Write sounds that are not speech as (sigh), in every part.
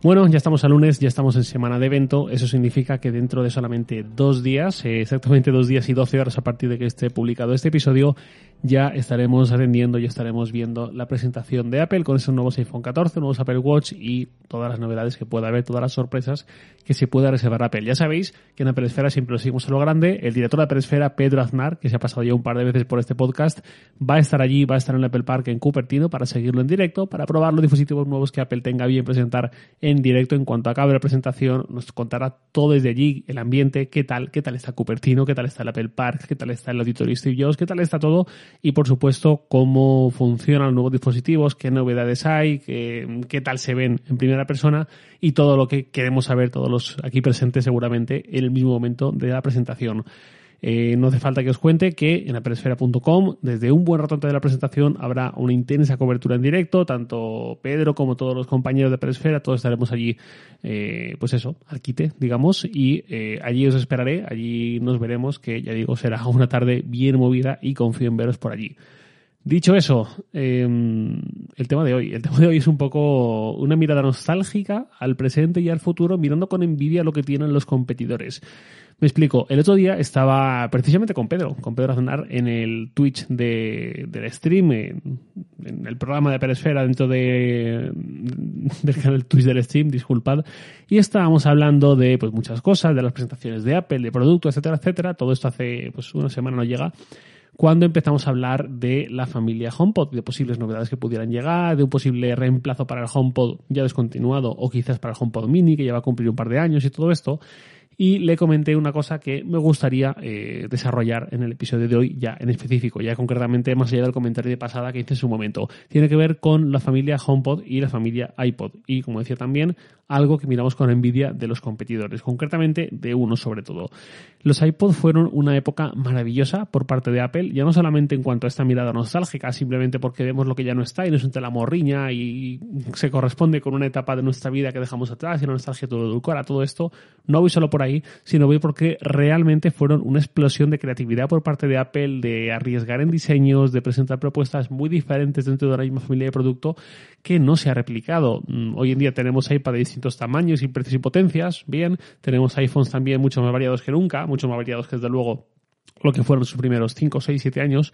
Bueno, ya estamos a lunes, ya estamos en semana de evento. Eso significa que dentro de solamente dos días, eh, exactamente dos días y doce horas a partir de que esté publicado este episodio, ya estaremos atendiendo y estaremos viendo la presentación de Apple con esos nuevos iPhone 14, nuevos Apple Watch y todas las novedades que pueda haber, todas las sorpresas que se pueda reservar Apple. Ya sabéis que en Apple Esfera siempre lo seguimos a lo grande. El director de Apple Esfera, Pedro Aznar, que se ha pasado ya un par de veces por este podcast, va a estar allí, va a estar en Apple Park en Cupertino para seguirlo en directo, para probar los dispositivos nuevos que Apple tenga bien presentar en directo. En cuanto acabe la presentación, nos contará todo desde allí, el ambiente, qué tal, qué tal está Cupertino, qué tal está el Apple Park, qué tal está el auditorio Steve Jobs, qué tal está todo y por supuesto cómo funcionan los nuevos dispositivos, qué novedades hay, qué, qué tal se ven en primera persona y todo lo que queremos saber todos los aquí presentes seguramente en el mismo momento de la presentación. Eh, no hace falta que os cuente que en apelesfera.com, desde un buen rato antes de la presentación, habrá una intensa cobertura en directo, tanto Pedro como todos los compañeros de Apelesfera, todos estaremos allí, eh, pues eso, al quite, digamos, y eh, allí os esperaré, allí nos veremos, que ya digo, será una tarde bien movida y confío en veros por allí. Dicho eso, el tema de hoy. El tema de hoy es un poco una mirada nostálgica al presente y al futuro, mirando con envidia lo que tienen los competidores. Me explico. El otro día estaba precisamente con Pedro, con Pedro Aznar, en el Twitch de, del stream, en, el programa de Peresfera dentro de, del canal Twitch del stream, disculpad. Y estábamos hablando de pues, muchas cosas, de las presentaciones de Apple, de productos, etcétera, etcétera. Todo esto hace pues, una semana no llega cuando empezamos a hablar de la familia HomePod, de posibles novedades que pudieran llegar, de un posible reemplazo para el HomePod ya descontinuado o quizás para el HomePod Mini que ya va a cumplir un par de años y todo esto y le comenté una cosa que me gustaría eh, desarrollar en el episodio de hoy ya en específico, ya concretamente más allá del comentario de pasada que hice en su momento. Tiene que ver con la familia HomePod y la familia iPod y como decía también algo que miramos con envidia de los competidores, concretamente de uno sobre todo. Los iPod fueron una época maravillosa por parte de Apple, ya no solamente en cuanto a esta mirada nostálgica, simplemente porque vemos lo que ya no está y nos entra la morriña y se corresponde con una etapa de nuestra vida que dejamos atrás y la nostalgia todo edulcora, todo esto, no voy solo por ahí, sino voy porque realmente fueron una explosión de creatividad por parte de Apple, de arriesgar en diseños, de presentar propuestas muy diferentes dentro de la misma familia de producto que no se ha replicado. Mm, hoy en día tenemos iPad de tamaños y precios y potencias, bien, tenemos iPhones también mucho más variados que nunca, mucho más variados que desde luego lo que fueron sus primeros 5, 6, 7 años,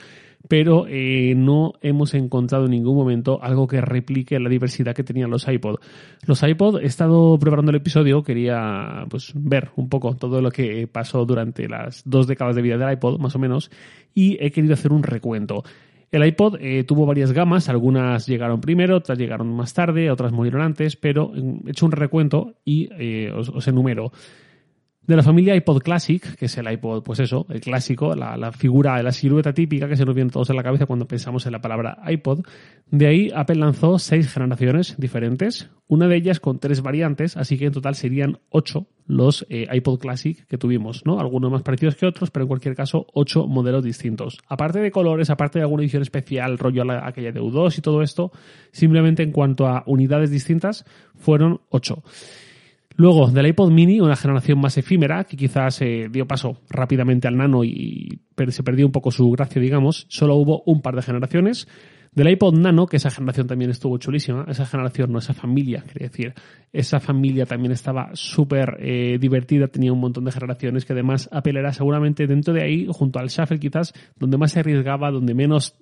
pero eh, no hemos encontrado en ningún momento algo que replique la diversidad que tenían los iPod. Los iPod, he estado preparando el episodio, quería pues ver un poco todo lo que pasó durante las dos décadas de vida del iPod, más o menos, y he querido hacer un recuento. El iPod eh, tuvo varias gamas, algunas llegaron primero, otras llegaron más tarde, otras murieron antes, pero he hecho un recuento y eh, os enumero. De la familia iPod Classic, que es el iPod, pues eso, el clásico, la, la, figura, la silueta típica que se nos viene todos en la cabeza cuando pensamos en la palabra iPod. De ahí Apple lanzó seis generaciones diferentes, una de ellas con tres variantes, así que en total serían ocho los eh, iPod Classic que tuvimos, ¿no? Algunos más parecidos que otros, pero en cualquier caso ocho modelos distintos. Aparte de colores, aparte de alguna edición especial, rollo a la, aquella de U2 y todo esto, simplemente en cuanto a unidades distintas, fueron ocho. Luego, del iPod mini, una generación más efímera, que quizás eh, dio paso rápidamente al nano y se perdió un poco su gracia, digamos, solo hubo un par de generaciones. Del iPod Nano, que esa generación también estuvo chulísima, esa generación, no esa familia, quería decir, esa familia también estaba súper eh, divertida, tenía un montón de generaciones que además Apple era seguramente dentro de ahí, junto al Shuffle quizás, donde más se arriesgaba, donde menos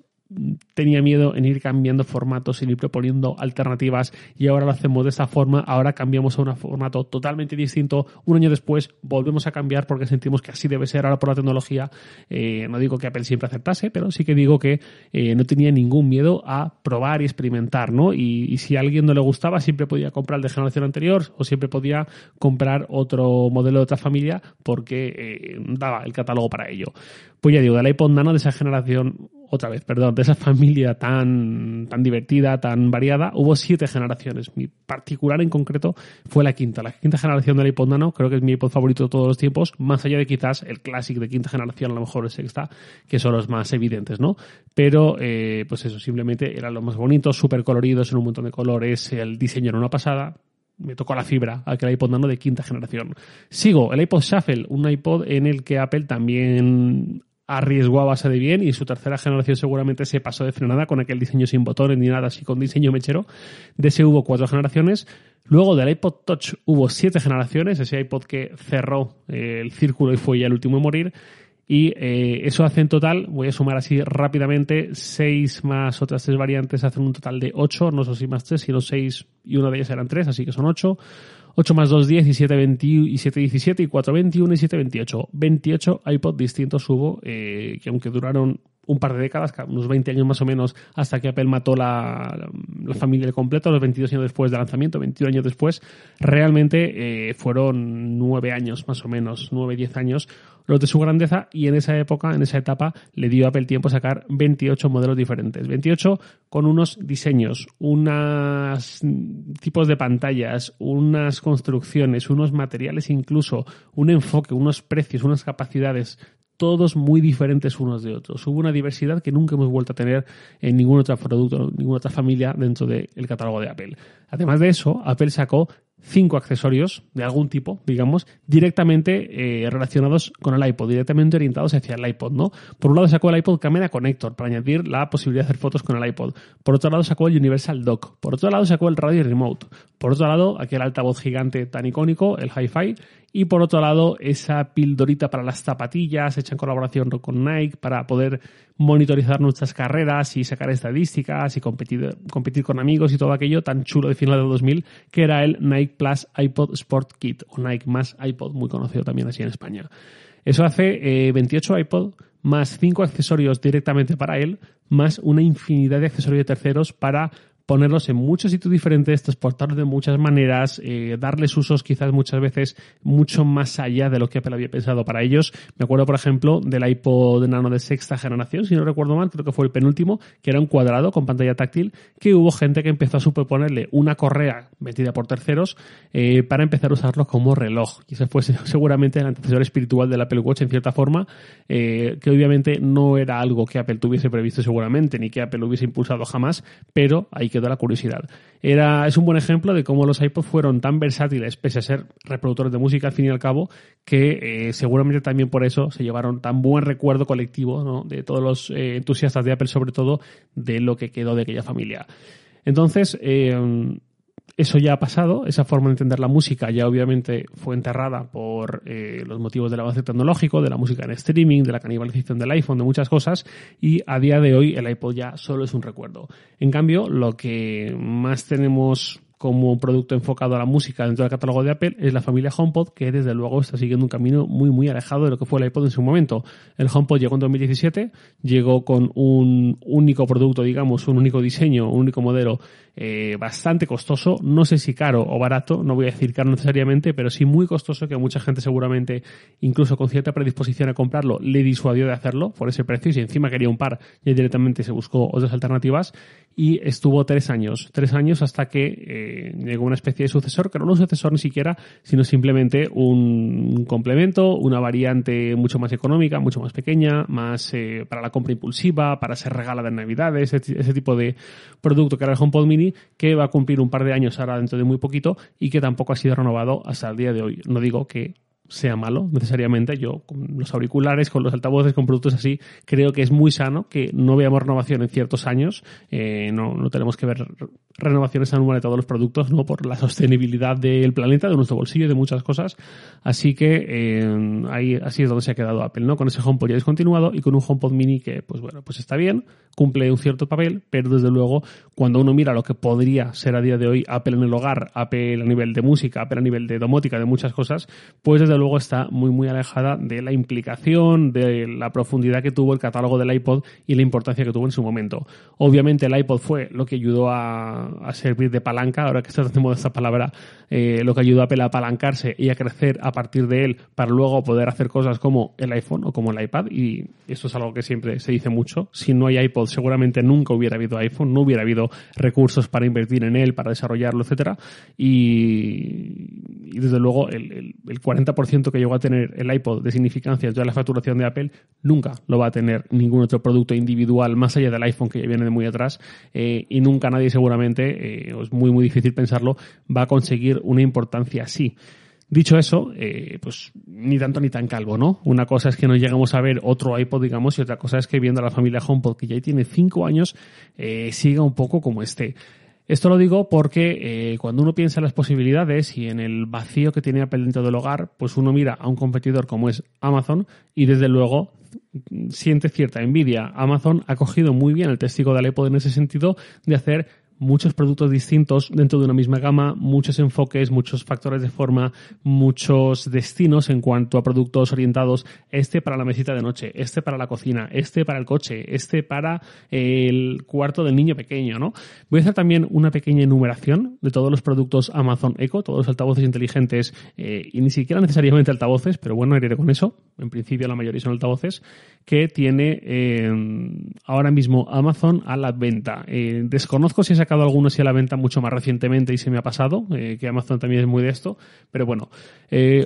tenía miedo en ir cambiando formatos, en ir proponiendo alternativas y ahora lo hacemos de esta forma, ahora cambiamos a un formato totalmente distinto, un año después volvemos a cambiar porque sentimos que así debe ser ahora por la tecnología, eh, no digo que Apple siempre aceptase, pero sí que digo que eh, no tenía ningún miedo a probar y experimentar, ¿no? Y, si a alguien no le gustaba, siempre podía comprar el de generación anterior o siempre podía comprar otro modelo de otra familia porque eh, daba el catálogo para ello. Pues ya digo, del iPod Nano de esa generación otra vez, perdón, de esa familia tan, tan divertida, tan variada, hubo siete generaciones. Mi particular en concreto fue la quinta. La quinta generación del iPod Nano creo que es mi iPod favorito de todos los tiempos, más allá de quizás el Classic de quinta generación, a lo mejor el sexta, que son los más evidentes, ¿no? Pero, eh, pues eso, simplemente eran los más bonitos, súper coloridos en un montón de colores, el diseño era una pasada, me tocó la fibra aquel iPod Nano de quinta generación. Sigo, el iPod Shuffle, un iPod en el que Apple también arriesgó a base de bien y su tercera generación seguramente se pasó de frenada con aquel diseño sin botones ni nada así con diseño mechero. De ese hubo cuatro generaciones. Luego del iPod Touch hubo siete generaciones, ese iPod que cerró eh, el círculo y fue ya el último en morir. Y eh, eso hace en total, voy a sumar así rápidamente, 6 más otras tres variantes hacen un total de 8, no son 6 más 3, sino 6 y una de ellas eran 3, así que son 8. 8 más 2, 10 y 7, 20, y 7, 17 y 4, 21 y 7, 28. 28 iPod distintos hubo, eh, que aunque duraron un par de décadas, unos 20 años más o menos, hasta que Apple mató la, la familia de completo, los 22 años después del lanzamiento, 21 años después, realmente eh, fueron 9 años más o menos, 9, 10 años los de su grandeza y en esa época, en esa etapa, le dio a Apple tiempo a sacar 28 modelos diferentes. 28 con unos diseños, unos tipos de pantallas, unas construcciones, unos materiales incluso, un enfoque, unos precios, unas capacidades todos muy diferentes unos de otros. Hubo una diversidad que nunca hemos vuelto a tener en ningún otro producto, ninguna otra familia dentro del catálogo de Apple. Además de eso, Apple sacó cinco accesorios de algún tipo, digamos, directamente eh, relacionados con el iPod, directamente orientados hacia el iPod, ¿no? Por un lado sacó el iPod Camera Connector para añadir la posibilidad de hacer fotos con el iPod. Por otro lado sacó el Universal Dock. Por otro lado sacó el Radio Remote. Por otro lado, aquel altavoz gigante tan icónico, el Hi-Fi. Y por otro lado, esa pildorita para las zapatillas, hecha en colaboración con Nike, para poder monitorizar nuestras carreras y sacar estadísticas y competir, competir con amigos y todo aquello tan chulo de final de 2000, que era el Nike Plus iPod Sport Kit, o Nike más iPod, muy conocido también así en España. Eso hace 28 eh, iPod más 5 accesorios directamente para él, más una infinidad de accesorios de terceros para ponerlos en muchos sitios diferentes, transportarlos de muchas maneras, eh, darles usos quizás muchas veces mucho más allá de lo que Apple había pensado para ellos. Me acuerdo, por ejemplo, del iPod Nano de sexta generación, si no recuerdo mal, creo que fue el penúltimo, que era un cuadrado con pantalla táctil, que hubo gente que empezó a superponerle una correa metida por terceros eh, para empezar a usarlo como reloj. Y ese fue seguramente el antecesor espiritual del Apple Watch en cierta forma, eh, que obviamente no era algo que Apple tuviese previsto seguramente, ni que Apple hubiese impulsado jamás, pero hay quedó la curiosidad. Era, es un buen ejemplo de cómo los iPods fueron tan versátiles, pese a ser reproductores de música al fin y al cabo, que eh, seguramente también por eso se llevaron tan buen recuerdo colectivo de todos los eh, entusiastas de Apple, sobre todo de lo que quedó de aquella familia. Entonces, eh, eso ya ha pasado, esa forma de entender la música ya obviamente fue enterrada por eh, los motivos del avance tecnológico, de la música en streaming, de la canibalización del iPhone, de muchas cosas, y a día de hoy el iPod ya solo es un recuerdo. En cambio, lo que más tenemos como producto enfocado a la música dentro del catálogo de Apple es la familia HomePod, que desde luego está siguiendo un camino muy, muy alejado de lo que fue el iPod en su momento. El HomePod llegó en 2017, llegó con un único producto, digamos, un único diseño, un único modelo eh, bastante costoso, no sé si caro o barato, no voy a decir caro necesariamente, pero sí muy costoso que mucha gente seguramente, incluso con cierta predisposición a comprarlo, le disuadió de hacerlo por ese precio y si encima quería un par, ya directamente se buscó otras alternativas y estuvo tres años, tres años hasta que eh, llegó una especie de sucesor, que no un sucesor ni siquiera, sino simplemente un complemento, una variante mucho más económica, mucho más pequeña, más eh, para la compra impulsiva, para ser regalada en Navidades, ese, ese tipo de producto que era el HomePod Mini que va a cumplir un par de años ahora dentro de muy poquito y que tampoco ha sido renovado hasta el día de hoy. No digo que sea malo necesariamente. Yo con los auriculares, con los altavoces, con productos así, creo que es muy sano que no veamos renovación en ciertos años. Eh, no, no tenemos que ver renovaciones anuales de todos los productos, ¿no? Por la sostenibilidad del planeta, de nuestro bolsillo y de muchas cosas. Así que eh, ahí así es donde se ha quedado Apple, ¿no? Con ese HomePod ya descontinuado y con un HomePod mini que, pues bueno, pues está bien, cumple un cierto papel, pero desde luego, cuando uno mira lo que podría ser a día de hoy Apple en el hogar, Apple a nivel de música, Apple a nivel de domótica, de muchas cosas, pues desde luego está muy, muy alejada de la implicación, de la profundidad que tuvo el catálogo del iPod y la importancia que tuvo en su momento. Obviamente el iPod fue lo que ayudó a, servir de palanca, ahora que está de moda esta palabra, eh, lo que ayudó a Apple a apalancarse y a crecer a partir de él para luego poder hacer cosas como el iPhone o como el iPad y esto es algo que siempre se dice mucho. Si no hay iPod seguramente nunca hubiera habido iPhone, no hubiera habido recursos para invertir en él, para desarrollarlo, etcétera y, desde luego el, el 40% que llegó a tener el iPod de significancia de la facturación de Apple, nunca lo va a tener ningún otro producto individual más allá del iPhone que ya viene de muy atrás eh, y nunca nadie seguramente eh, es muy, muy difícil pensarlo, va a conseguir una importancia así. Dicho eso, eh, pues ni tanto ni tan calvo, ¿no? Una cosa es que no llegamos a ver otro iPod, digamos, y otra cosa es que viendo a la familia HomePod, que ya tiene cinco años, eh, siga un poco como este. Esto lo digo porque cuando uno piensa en las posibilidades y en el vacío que tiene Apple dentro del hogar, pues uno mira a un competidor como es Amazon y desde luego siente cierta envidia. Amazon ha cogido muy bien el testigo de iPod en ese sentido de hacer muchos productos distintos dentro de una misma gama, muchos enfoques, muchos factores de forma, muchos destinos en cuanto a productos orientados, este para la mesita de noche, este para la cocina, este para el coche, este para el cuarto del niño pequeño, ¿no? Voy a hacer también una pequeña enumeración de todos los productos Amazon Echo, todos los altavoces inteligentes eh, y ni siquiera necesariamente altavoces, pero bueno, iré con eso. En principio la mayoría son altavoces que tiene eh, ahora mismo Amazon a la venta. Eh, desconozco si he sacado algunos a la venta mucho más recientemente y se me ha pasado, eh, que Amazon también es muy de esto, pero bueno,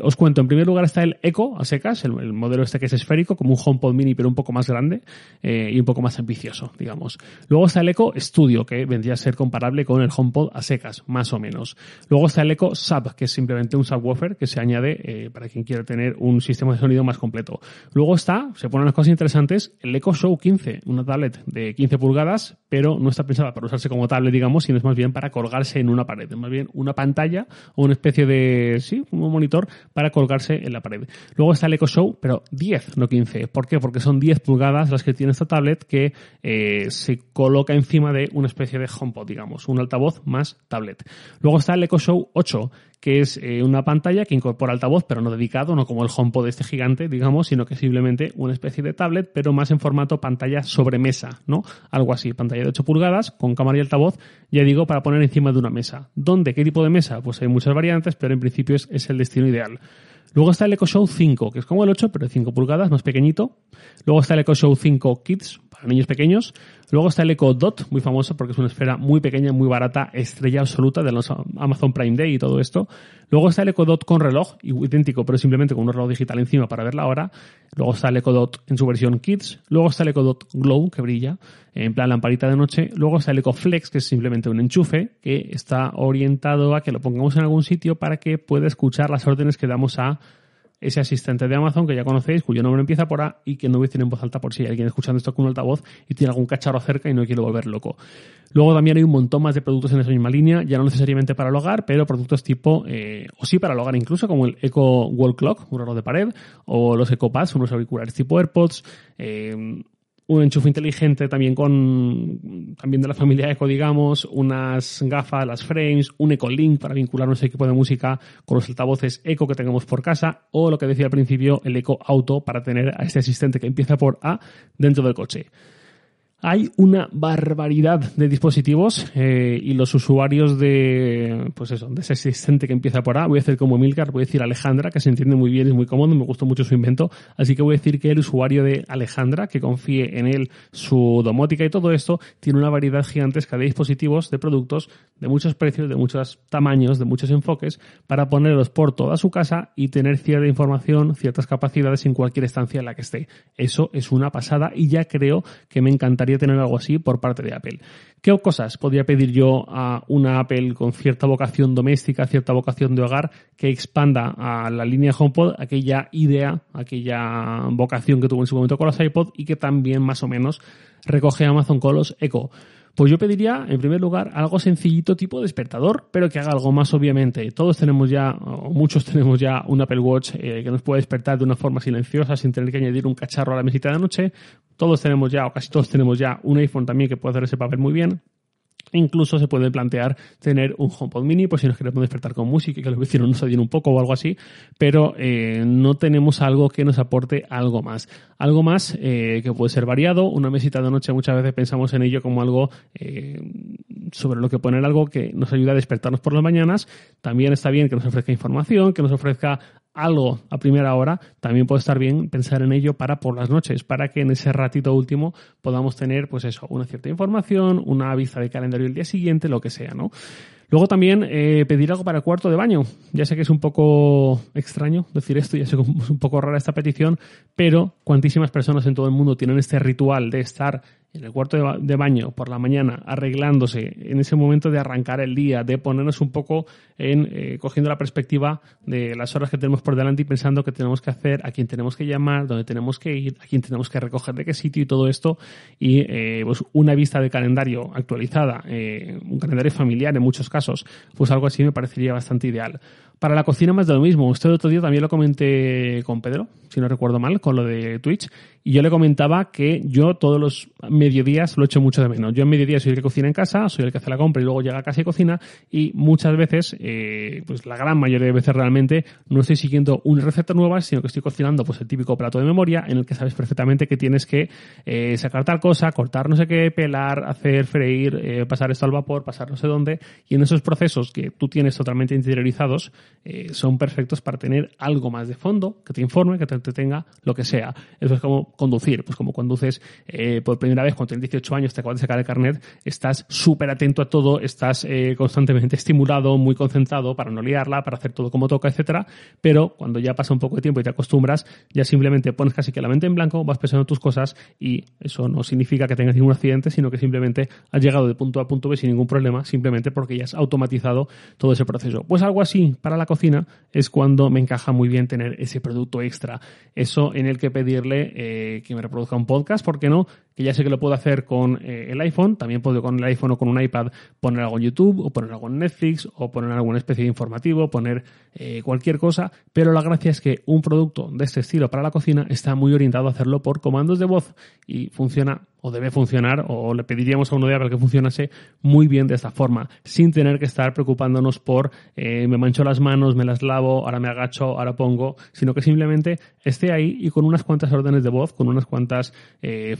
os cuento. En primer lugar está el Echo a secas, el, modelo este que es esférico, como un HomePod mini, pero un poco más grande y un poco más ambicioso, digamos. Luego está el Echo Studio, que vendría a ser comparable con el HomePod a secas, más o menos. Luego está el Echo Sub, que es simplemente un subwoofer que se añade para quien quiera tener un sistema de sonido más completo. Luego está, se ponen las cosas interesantes, el Echo Show 15, una tablet de 15 pulgadas, pero no está pensada para usarse como tablet, digamos, sino es más bien para colgarse en una pared. Es más bien una pantalla o una especie de, sí, un monitor para colgarse en la pared. Luego está el Echo Show, pero 10, no 15. ¿Por qué? Porque son 10 pulgadas las que tiene esta tablet que eh, se coloca encima de una especie de HomePod, digamos, un altavoz más tablet. Luego está el Echo Show 8, que es eh, una pantalla que incorpora altavoz, pero no dedicado, no como el HomePod este gigante, digamos, sino que simplemente una especie de tablet, pero más en formato pantalla sobre mesa, ¿no? Algo así, pantalla de 8 pulgadas con cámara y altavoz, ya digo, para poner encima de una mesa. ¿Dónde? ¿Qué tipo de mesa? Pues hay muchas variantes, pero en principio es, el destino ideal. Luego está el Echo Show 5, que es como el 8, pero de 5 pulgadas, más pequeñito. Luego está el Echo Show 5 Kids, para niños pequeños. Luego está el Echo Dot, muy famoso porque es una esfera muy pequeña, muy barata, estrella absoluta de los Amazon Prime Day y todo esto. Luego está el Echo Dot con reloj, idéntico, pero simplemente con un reloj digital encima para ver la hora. Luego está el Echo Dot en su versión Kids. Luego está el Echo Dot Glow, que brilla, en plan lamparita de noche. Luego está el Echo Flex, que es simplemente un enchufe, que está orientado a que lo pongamos en algún sitio para que pueda escuchar las órdenes que damos a ese asistente de Amazon que ya conocéis, cuyo nombre empieza por A y que no tiene en voz alta por si hay alguien escuchando esto con un altavoz y tiene algún cacharro cerca y no quiere volver loco. Luego también hay un montón más de productos en esa misma línea, ya no necesariamente para el hogar, pero productos tipo, eh, o sí para el hogar incluso, como el Echo Wall Clock, un reloj de pared, o los EcoPads, unos auriculares tipo AirPods, eh, un enchufe inteligente también con también de la familia Eco, digamos, unas gafas, las frames, un Eco Link para vincular nuestro equipo de música con los altavoces Eco que tengamos por casa o lo que decía al principio, el Eco Auto para tener a este asistente que empieza por A dentro del coche. Hay una barbaridad de dispositivos eh, y los usuarios de, pues eso, de ese asistente que empieza por A, voy a hacer como Milcar, voy a decir Alejandra, que se entiende muy bien, es muy cómodo, me gustó mucho su invento, así que voy a decir que el usuario de Alejandra, que confíe en él su domótica y todo esto, tiene una variedad gigantesca de dispositivos, de productos, de muchos precios, de muchos tamaños, de muchos enfoques, para ponerlos por toda su casa y tener cierta información, ciertas capacidades en cualquier estancia en la que esté. Eso es una pasada y ya creo que me encantaría tener algo así por parte de Apple. ¿Qué cosas podría pedir yo a una Apple con cierta vocación doméstica, cierta vocación de hogar, que expanda a la línea HomePod aquella idea, aquella vocación que tuvo en su momento con los iPod y que también más o menos recoge Amazon con los Echo? Pues yo pediría, en primer lugar, algo sencillito tipo despertador, pero que haga algo más obviamente. Todos tenemos ya, o muchos (laughs) tenemos ya un Apple Watch eh, que nos puede despertar de una forma silenciosa sin tener que añadir un cacharro a la mesita de noche. Todos tenemos ya, o casi todos tenemos ya, un iPhone también que puede hacer ese papel muy bien. Incluso se puede plantear tener un HomePod mini, pues si nos queremos despertar con música y que los vecinos nos ayuden un poco o algo así, pero eh, no tenemos algo que nos aporte algo más. Algo más eh, que puede ser variado. Una mesita de noche muchas veces pensamos en ello como algo eh, sobre lo que poner algo que nos ayuda a despertarnos por las mañanas. También está bien que nos ofrezca información, que nos ofrezca algo a primera hora, también puede estar bien pensar en ello para por las noches, para que en ese ratito último podamos tener, pues eso, una cierta información, una vista de calendario el día siguiente, lo que sea, ¿no? Luego también eh, pedir algo para el cuarto de baño. Ya sé que es un poco extraño decir esto, ya sé que (laughs) es un poco rara esta petición, pero cuantísimas personas en todo el mundo tienen este ritual de estar en el cuarto de, baño por la mañana, arreglándose, en ese momento de arrancar el día, de ponernos un poco en eh, cogiendo la perspectiva de las horas que tenemos por delante y pensando qué tenemos que hacer, a quién tenemos que llamar, dónde tenemos que ir, a quién tenemos que recoger de qué sitio y todo esto, y eh, pues una vista de calendario actualizada, eh, un calendario familiar en muchos casos, pues algo así me parecería bastante ideal. Para la cocina más de lo mismo. Este otro día también lo comenté con Pedro, si no recuerdo mal, con lo de Twitch. Y yo le comentaba que yo todos los mediodías lo echo mucho de menos. Yo en mediodía soy el que cocina en casa, soy el que hace la compra y luego llega a casa y cocina. Y muchas veces, eh, pues la gran mayoría de veces realmente, no estoy siguiendo una receta nueva, sino que estoy cocinando pues el típico plato de memoria en el que sabes perfectamente que tienes que eh, sacar tal cosa, cortar no sé qué, pelar, hacer freír, eh, pasar esto al vapor, pasar no sé dónde. Y en esos procesos que tú tienes totalmente interiorizados, eh, son perfectos para tener algo más de fondo, que te informe, que te tenga lo que sea. Eso es como conducir, pues como conduces eh, por primera vez cuando tienes 18 años, te acabas de sacar el carnet, estás súper atento a todo, estás eh, constantemente (laughs) estimulado, muy concentrado para no liarla, para hacer todo como toca, etcétera, pero cuando ya pasa un poco de tiempo y te acostumbras, ya simplemente pones casi que la mente en blanco, vas pensando tus cosas y eso no significa que tengas ningún accidente, sino que simplemente has llegado de punto A a punto B sin ningún problema, simplemente porque ya has automatizado todo ese proceso. Pues algo así para la cocina es cuando me encaja muy bien tener ese producto extra. Eso en el que pedirle eh, que me reproduzca un podcast, ¿por qué no? Que ya sé que lo puedo hacer con eh, el iPhone, también puedo con el iPhone o con un iPad poner algo en YouTube o poner algo en Netflix o poner alguna especie de informativo, poner eh, cualquier cosa, pero la gracia es que un producto de este estilo para la cocina está muy orientado a hacerlo por comandos de voz y funciona o debe funcionar, o le pediríamos a uno de para que funcionase muy bien de esta forma, sin tener que estar preocupándonos por eh, me mancho las manos, me las lavo, ahora me agacho, ahora pongo, sino que simplemente esté ahí y con unas cuantas órdenes de voz, con unas cuantas eh,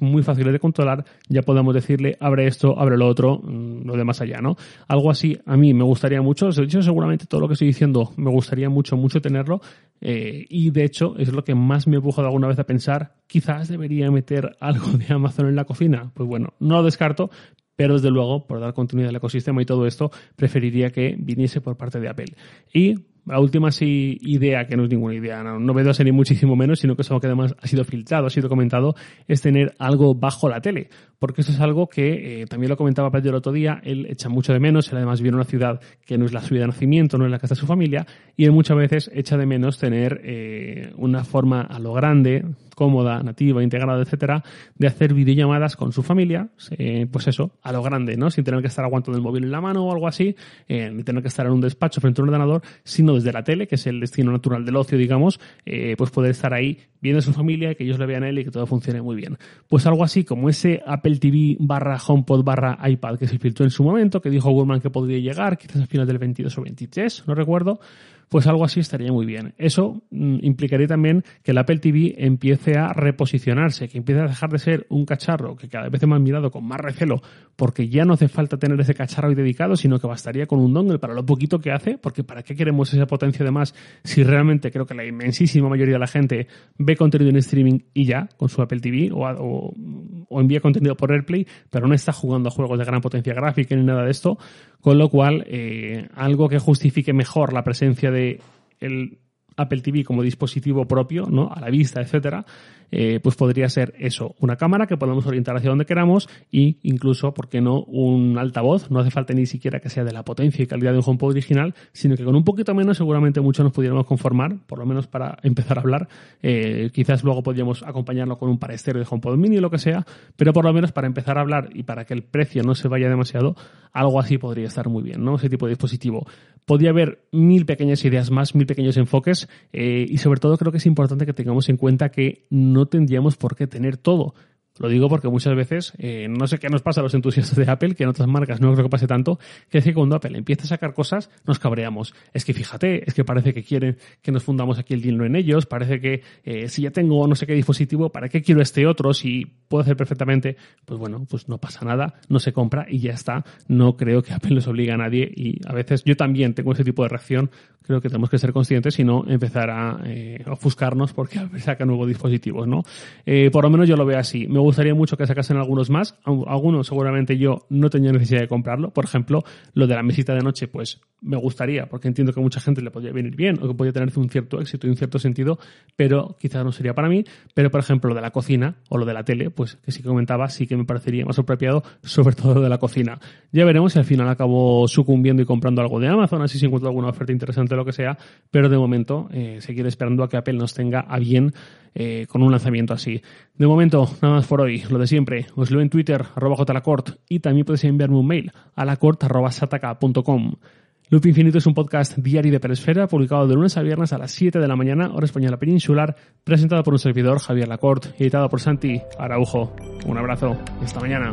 muy fáciles de controlar, ya podemos decirle abre esto, abre lo otro, mm, lo de más allá, ¿no? Algo así a mí me gustaría mucho, de hecho seguramente todo lo que estoy diciendo me gustaría mucho, mucho tenerlo, eh, y de hecho es lo que más me he empujado alguna vez a pensar, quizás debería meter algo de Amazon en la cocina. Pues bueno, no lo descarto, pero desde luego, por dar continuidad al ecosistema y todo esto, preferiría que viniese por parte de Apple. Y la última sí, idea, que no es ninguna idea, no, novedosa ni muchísimo menos, sino que es algo que además ha sido filtrado, ha sido comentado, es tener algo bajo la tele. Porque eso es algo que eh, también lo comentaba Pedro el otro día, él echa mucho de menos, él además vive en una ciudad que no es la suya de nacimiento, no es la casa de su familia, y él muchas veces echa de menos tener eh, una forma a lo grande, cómoda, nativa, integrada, etcétera, de hacer videollamadas con su familia, eh, pues eso, a lo grande, ¿no? Sin tener que estar aguantando el móvil en la mano o algo así, eh, ni tener que estar en un despacho frente a un ordenador, sino desde la tele, que es el destino natural del ocio, digamos, eh, pues poder estar ahí viendo a su familia, que ellos le vean a él y que todo funcione muy bien. Pues algo así como ese Apple TV barra HomePod barra iPad que se filtró en su momento, que dijo Gurman que podría llegar, quizás a finales del 22 o 23, no recuerdo, pues algo así estaría muy bien. Eso mm, implicaría también que el Apple TV empiece a reposicionarse, que empiece a dejar de ser un cacharro que cada vez más mirado con más recelo, porque ya no hace falta tener ese cacharro ahí dedicado, sino que bastaría con un dongle para lo poquito que hace, porque ¿para qué queremos esa potencia de más si realmente creo que la inmensísima mayoría de la gente ve contenido en streaming y ya, con su Apple TV, o, envía contenido por AirPlay, pero no está jugando a juegos de gran potencia gráfica ni nada de esto, con lo cual eh, algo que justifique mejor la presencia de el Apple TV como dispositivo propio, ¿no? A la vista, etcétera, eh, pues podría ser eso, una cámara que podemos orientar hacia donde queramos e incluso, ¿por qué no?, un altavoz. No hace falta ni siquiera que sea de la potencia y calidad de un HomePod original, sino que con un poquito menos seguramente mucho nos pudiéramos conformar, por lo menos para (laughs) empezar a hablar. Eh, quizás luego podríamos acompañarlo con un par de HomePod mini o lo que sea, pero por lo menos para empezar a hablar y para que el precio no se vaya demasiado, algo así podría estar muy bien, ¿no? Ese tipo de dispositivo. Podría haber mil pequeñas ideas más, mil pequeños enfoques eh, y sobre todo creo que es importante que tengamos en cuenta que no tendríamos por qué tener todo. Lo digo porque muchas veces, eh, no sé qué nos pasa a los entusiastas de Apple, que en otras marcas no creo que pase tanto, que es que cuando Apple empieza a sacar cosas, nos cabreamos. Es que fíjate, es que parece que quieren que nos fundamos aquí el dinero en ellos, parece que eh, si ya tengo no sé qué dispositivo, ¿para qué quiero este otro? Si puedo hacer perfectamente, pues bueno, pues no pasa nada, no se compra y ya está. No creo que Apple les obligue a nadie y a veces yo también tengo ese tipo de reacción. Creo que tenemos que ser conscientes y no empezar a eh, ofuscarnos porque Apple saca nuevos dispositivos, ¿no? por lo menos yo lo veo así. Me gustaría mucho que sacasen algunos más. Algunos seguramente yo no tenía necesidad de comprarlo. Por ejemplo, lo de la mesita de noche, pues me gustaría, porque entiendo que a mucha gente le podría venir bien o que podría tener un cierto éxito y un cierto sentido, pero quizás no sería para mí. Pero, por ejemplo, lo de la cocina o lo de la tele, pues que sí que comentaba, sí que me parecería más apropiado, sobre todo lo de la cocina. Ya veremos si al final acabo sucumbiendo y comprando algo de Amazon, así si encuentro alguna oferta interesante o lo que sea, pero de momento eh, seguiré esperando a que Apple nos tenga a bien eh, con un lanzamiento así. De momento, nada más por hoy, lo de siempre. Os leo en Twitter, arroba jlacort, y también podéis enviarme un mail a lacort.sataka.com. Loop Infinito es un podcast diario de Peresfera, publicado de lunes a viernes a las 7 de la mañana, hora española peninsular, presentado por un servidor, Javier Lacorte, editado por Santi Araujo. Un abrazo hasta mañana.